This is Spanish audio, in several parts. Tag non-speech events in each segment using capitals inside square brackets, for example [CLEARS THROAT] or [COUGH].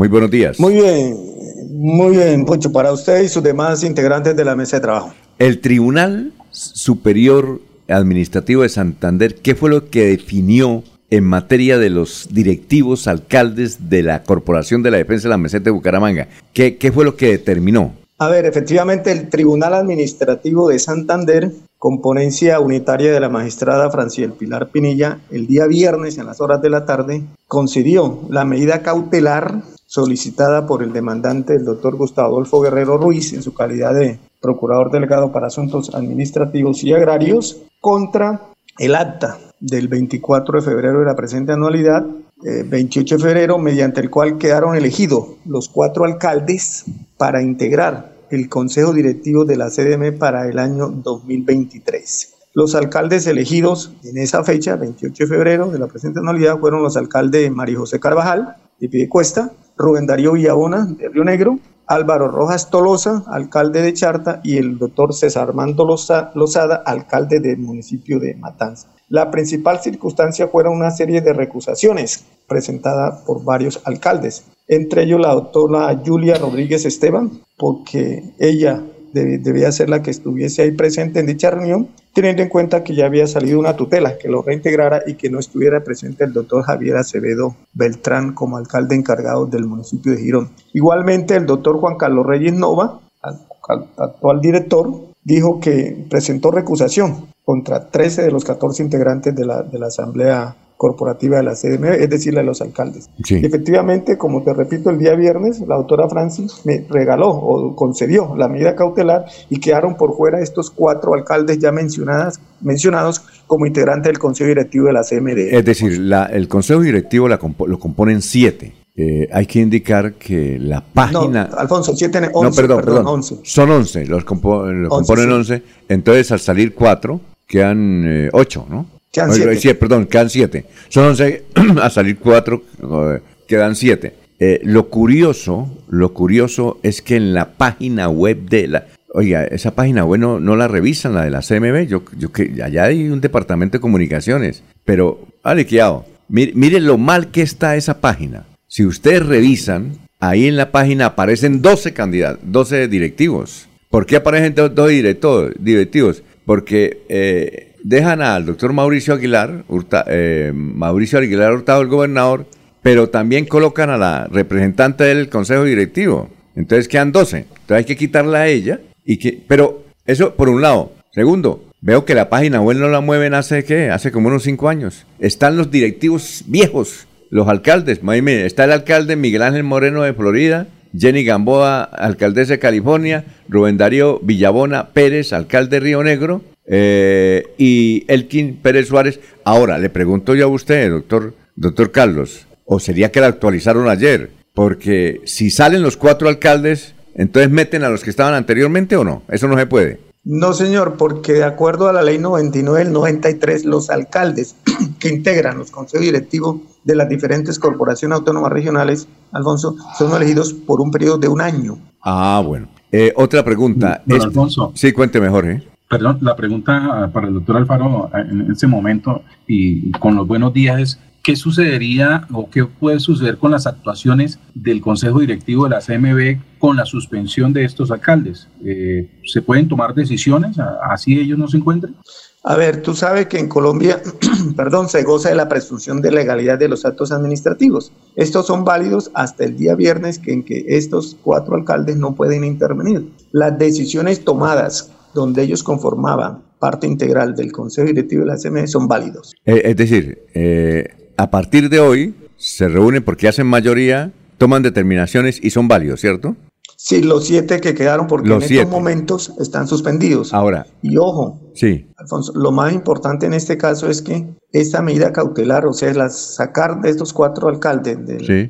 Muy buenos días. Muy bien, muy bien, Poncho, para usted y sus demás integrantes de la mesa de trabajo. El Tribunal Superior Administrativo de Santander, ¿qué fue lo que definió en materia de los directivos alcaldes de la Corporación de la Defensa de la Meseta de Bucaramanga? ¿Qué, qué fue lo que determinó? A ver, efectivamente, el Tribunal Administrativo de Santander, componencia unitaria de la magistrada Franciel Pilar Pinilla, el día viernes en las horas de la tarde, concedió la medida cautelar solicitada por el demandante, el doctor Gustavo Adolfo Guerrero Ruiz, en su calidad de procurador delegado para asuntos administrativos y agrarios, contra el acta del 24 de febrero de la presente anualidad 28 eh, de febrero, mediante el cual quedaron elegidos los cuatro alcaldes para integrar el Consejo Directivo de la CDM para el año 2023. Los alcaldes elegidos en esa fecha, 28 de febrero de la presente anualidad, fueron los alcaldes María José Carvajal, de Piedecuesta, Rubén Darío Villabona, de Río Negro, Álvaro Rojas Tolosa, alcalde de Charta, y el doctor César Armando Lozada, alcalde del municipio de Matanza. La principal circunstancia fueron una serie de recusaciones presentadas por varios alcaldes, entre ellos la doctora Julia Rodríguez Esteban, porque ella debía ser la que estuviese ahí presente en dicha reunión, teniendo en cuenta que ya había salido una tutela que lo reintegrara y que no estuviera presente el doctor Javier Acevedo Beltrán como alcalde encargado del municipio de Girón. Igualmente, el doctor Juan Carlos Reyes Nova, actual director, dijo que presentó recusación contra 13 de los 14 integrantes de la, de la Asamblea Corporativa de la CDM, es decir, de los alcaldes. efectivamente, como te repito, el día viernes la doctora Francis me regaló o concedió la medida cautelar y quedaron por fuera estos cuatro alcaldes ya mencionadas, mencionados como integrantes del Consejo Directivo de la CMD. Es decir, la, el Consejo Directivo la lo componen siete. Eh, hay que indicar que la página. No, Alfonso, siete, once, no, perdón, perdón, once. Son once, los, componen once. Entonces, al salir cuatro, quedan eh, ocho, ¿no? Quedan perdón, quedan siete. Son once, [CLEARS THROAT] a salir cuatro, quedan siete. Eh, lo curioso, lo curioso es que en la página web de la, oiga, esa página web no, la revisan, la de la CMB, yo, yo que allá hay un departamento de comunicaciones, pero, aliqueado, mire, mire lo mal que está esa página. Si ustedes revisan, ahí en la página aparecen 12 candidatos, 12 directivos. ¿Por qué aparecen 12 directivos? Porque eh, dejan al doctor Mauricio Aguilar, eh, Mauricio Aguilar Hurtado, el gobernador, pero también colocan a la representante del consejo directivo. Entonces quedan 12. Entonces hay que quitarla a ella. Y que, pero eso por un lado. Segundo, veo que la página web no la mueven hace qué? Hace como unos 5 años. Están los directivos viejos, los alcaldes. Está el alcalde Miguel Ángel Moreno de Florida, Jenny Gamboa, alcaldesa de California, Rubén Darío Villabona Pérez, alcalde de Río Negro, eh, y Elkin Pérez Suárez. Ahora, le pregunto yo a usted, doctor, doctor Carlos, ¿o sería que la actualizaron ayer? Porque si salen los cuatro alcaldes, entonces meten a los que estaban anteriormente o no? Eso no se puede. No, señor, porque de acuerdo a la ley 99 del 93, los alcaldes [CLEARS THROAT] que integran los consejos directivos de las diferentes corporaciones autónomas regionales, Alfonso, son elegidos por un periodo de un año. Ah, bueno. Eh, otra pregunta. Alfonso. Sí, cuénteme, Jorge. Perdón, la pregunta para el doctor Alfaro en este momento y con los buenos días es, ¿qué sucedería o qué puede suceder con las actuaciones del Consejo Directivo de la CMB con la suspensión de estos alcaldes? Eh, ¿Se pueden tomar decisiones así ellos no se encuentren? A ver, tú sabes que en Colombia, [CLEARS THROAT] perdón, se goza de la presunción de legalidad de los actos administrativos. Estos son válidos hasta el día viernes en que estos cuatro alcaldes no pueden intervenir. Las decisiones tomadas donde ellos conformaban parte integral del Consejo Directivo de la CME son válidos. Eh, es decir, eh, a partir de hoy se reúnen porque hacen mayoría, toman determinaciones y son válidos, ¿cierto? Sí, los siete que quedaron, porque en estos momentos están suspendidos. Ahora. Y ojo, sí. Alfonso, lo más importante en este caso es que esta medida cautelar, o sea, la sacar de estos cuatro alcaldes,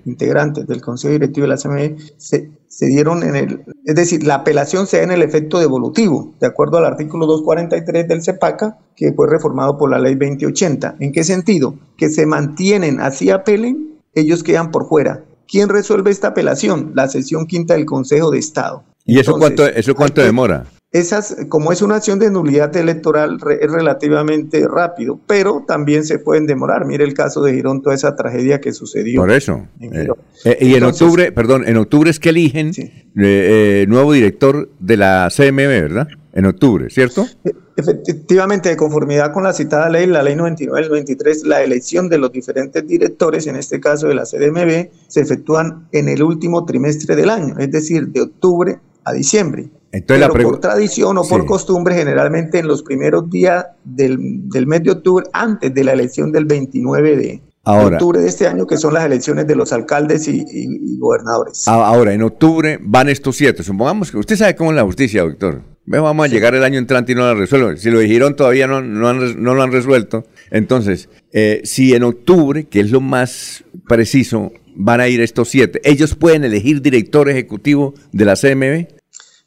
integrantes del Consejo Directivo de la CME, se, se dieron en el, es decir, la apelación se da en el efecto devolutivo, de acuerdo al artículo 243 del CEPACA, que fue reformado por la ley 2080. ¿En qué sentido? Que se mantienen, así apelen, ellos quedan por fuera ¿Quién resuelve esta apelación? La sesión quinta del Consejo de Estado. ¿Y eso cuánto, eso cuánto demora? esas, como es una acción de nulidad electoral, es relativamente rápido, pero también se pueden demorar. Mire el caso de Girón, toda esa tragedia que sucedió. Por eso. Eh, eh, y en octubre, perdón, en octubre es que eligen eh, nuevo director de la CMB, ¿verdad? En octubre, ¿cierto? Efectivamente, de conformidad con la citada ley, la ley 99 del 23, la elección de los diferentes directores, en este caso de la CDMB, se efectúan en el último trimestre del año, es decir, de octubre a diciembre. Entonces, Pero por tradición o por costumbre, generalmente en los primeros días del, mes de octubre, antes de la elección del 29 de, octubre de este año, que son las elecciones de los alcaldes y, gobernadores. Ahora, en octubre van estos siete. Supongamos que usted sabe cómo es la justicia, doctor. Vamos a llegar el año entrante y no la resuelven. Si lo dijeron todavía no, no, lo han resuelto. Entonces, eh, si en octubre, que es lo más preciso, van a ir estos siete, ¿ellos pueden elegir director ejecutivo de la CMB?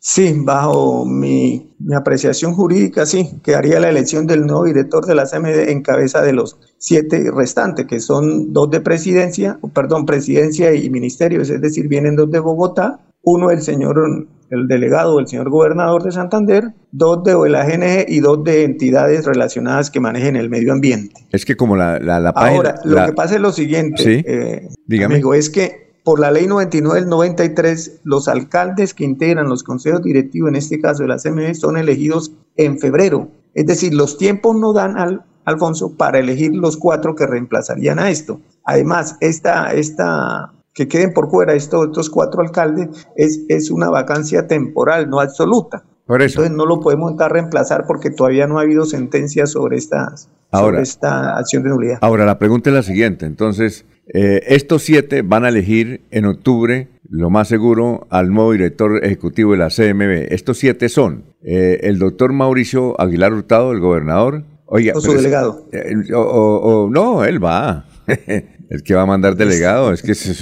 Sí, bajo mi, apreciación jurídica, sí, que haría la elección del nuevo director de la CMD en cabeza de los siete restantes, que son dos de presidencia, perdón, presidencia y ministerios, es decir, vienen dos de Bogotá, uno el señor, el delegado, el señor gobernador de Santander, dos de la GNG y dos de entidades relacionadas que manejen el medio ambiente. Es que como la, la, Ahora, lo que pasa es lo siguiente, ¿Sí? Eh, amigo, es que por la ley 99 del 93, los alcaldes que integran los consejos directivos, en este caso de la CMB, son elegidos en febrero. Es decir, los tiempos no dan al Alfonso para elegir los cuatro que reemplazarían a esto. Además, esta, esta que queden por fuera estos, estos cuatro alcaldes es, es una vacancia temporal, no absoluta. Por eso. Entonces no lo podemos estar reemplazar porque todavía no ha habido sentencia sobre, estas, sobre esta acción de nulidad. Ahora, la pregunta es la siguiente. Entonces, eh, estos siete van a elegir en octubre, lo más seguro, al nuevo director ejecutivo de la CMB. Estos siete son eh, el doctor Mauricio Aguilar Hurtado, el gobernador. Oiga, o su delegado. Eh, o, no, él va. [LAUGHS] el que va a mandar delegado. Es que eso,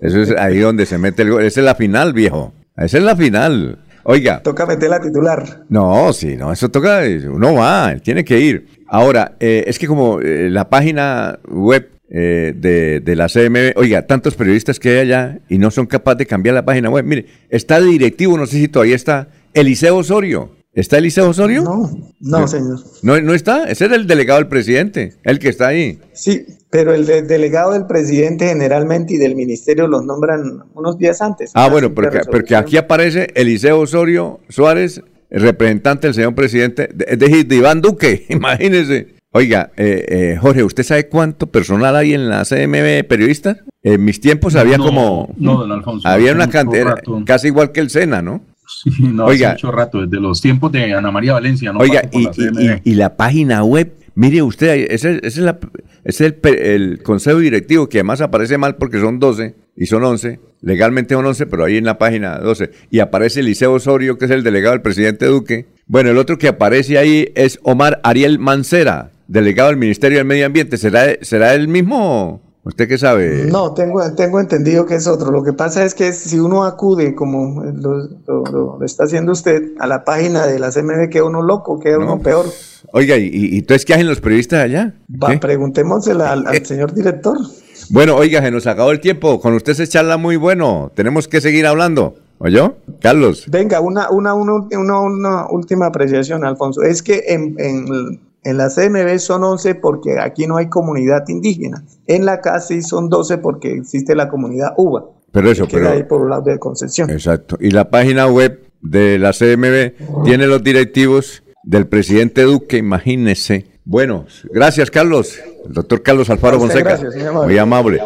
es ahí donde se mete el Esa es la final, viejo. Esa es la final. Oiga. Toca meter la titular. No, sí, no, eso toca, uno va, tiene que ir. Ahora, es que como la página web eh, de, de, la CMB. Oiga, tantos periodistas que hay allá y no son capaces de cambiar la página web. Mire, está de directivo, no sé si todavía está Eliseo Osorio. ¿Está Eliseo Osorio? No, no, señor. ¿No, ¿No está? Ese es el delegado del presidente, el que está ahí. Sí, pero el delegado del presidente generalmente y del ministerio los nombran unos días antes. Ah, bueno, porque, porque aquí aparece Eliseo Osorio Suárez, representante del señor presidente, de, de Iván Duque, [LAUGHS] imagínese. Oiga, eh, eh, Jorge, ¿usted sabe cuánto personal hay en la CMB periodista? En mis tiempos había como... No, don Alfonso. Había una cantidad, casi igual que el SENA, ¿no? Sí, [LAUGHS] no, hace mucho rato, desde los tiempos de Ana María Valencia. No oiga, y la, y, la página web, mire usted, ese, es, la, es el, el, consejo directivo que además aparece mal porque son 12 y son 11, legalmente son 11, pero ahí en la página 12. Y aparece Eliseo Osorio, que es el delegado del presidente Duque. Bueno, el otro que aparece ahí es Omar Ariel Mancera, delegado del Ministerio del Medio Ambiente, ¿será, será el mismo? ¿Usted qué sabe? No, tengo, tengo entendido que es otro. Lo que pasa es que si uno acude, como lo, está haciendo usted, a la página de la CMB, queda uno loco, queda uno peor. Oiga, ¿y, y entonces qué hacen los periodistas allá? Va, preguntémosle al, al señor director. Bueno, oiga, se nos acabó el tiempo. Con usted se charla muy bueno. Tenemos que seguir hablando. ¿Oyó? Carlos. Venga, una, una, una, una, última apreciación, Alfonso. Es que en, en en la CMB son 11 porque aquí no hay comunidad indígena. En la CASI son 12 porque existe la comunidad UBA. Pero eso, pero. ahí por un lado de Concepción. Exacto. Y la página web de la CMB tiene los directivos del presidente Duque, imagínese. Bueno, gracias, Carlos. El doctor Carlos Alfaro Fonseca. Gracias, muy amable.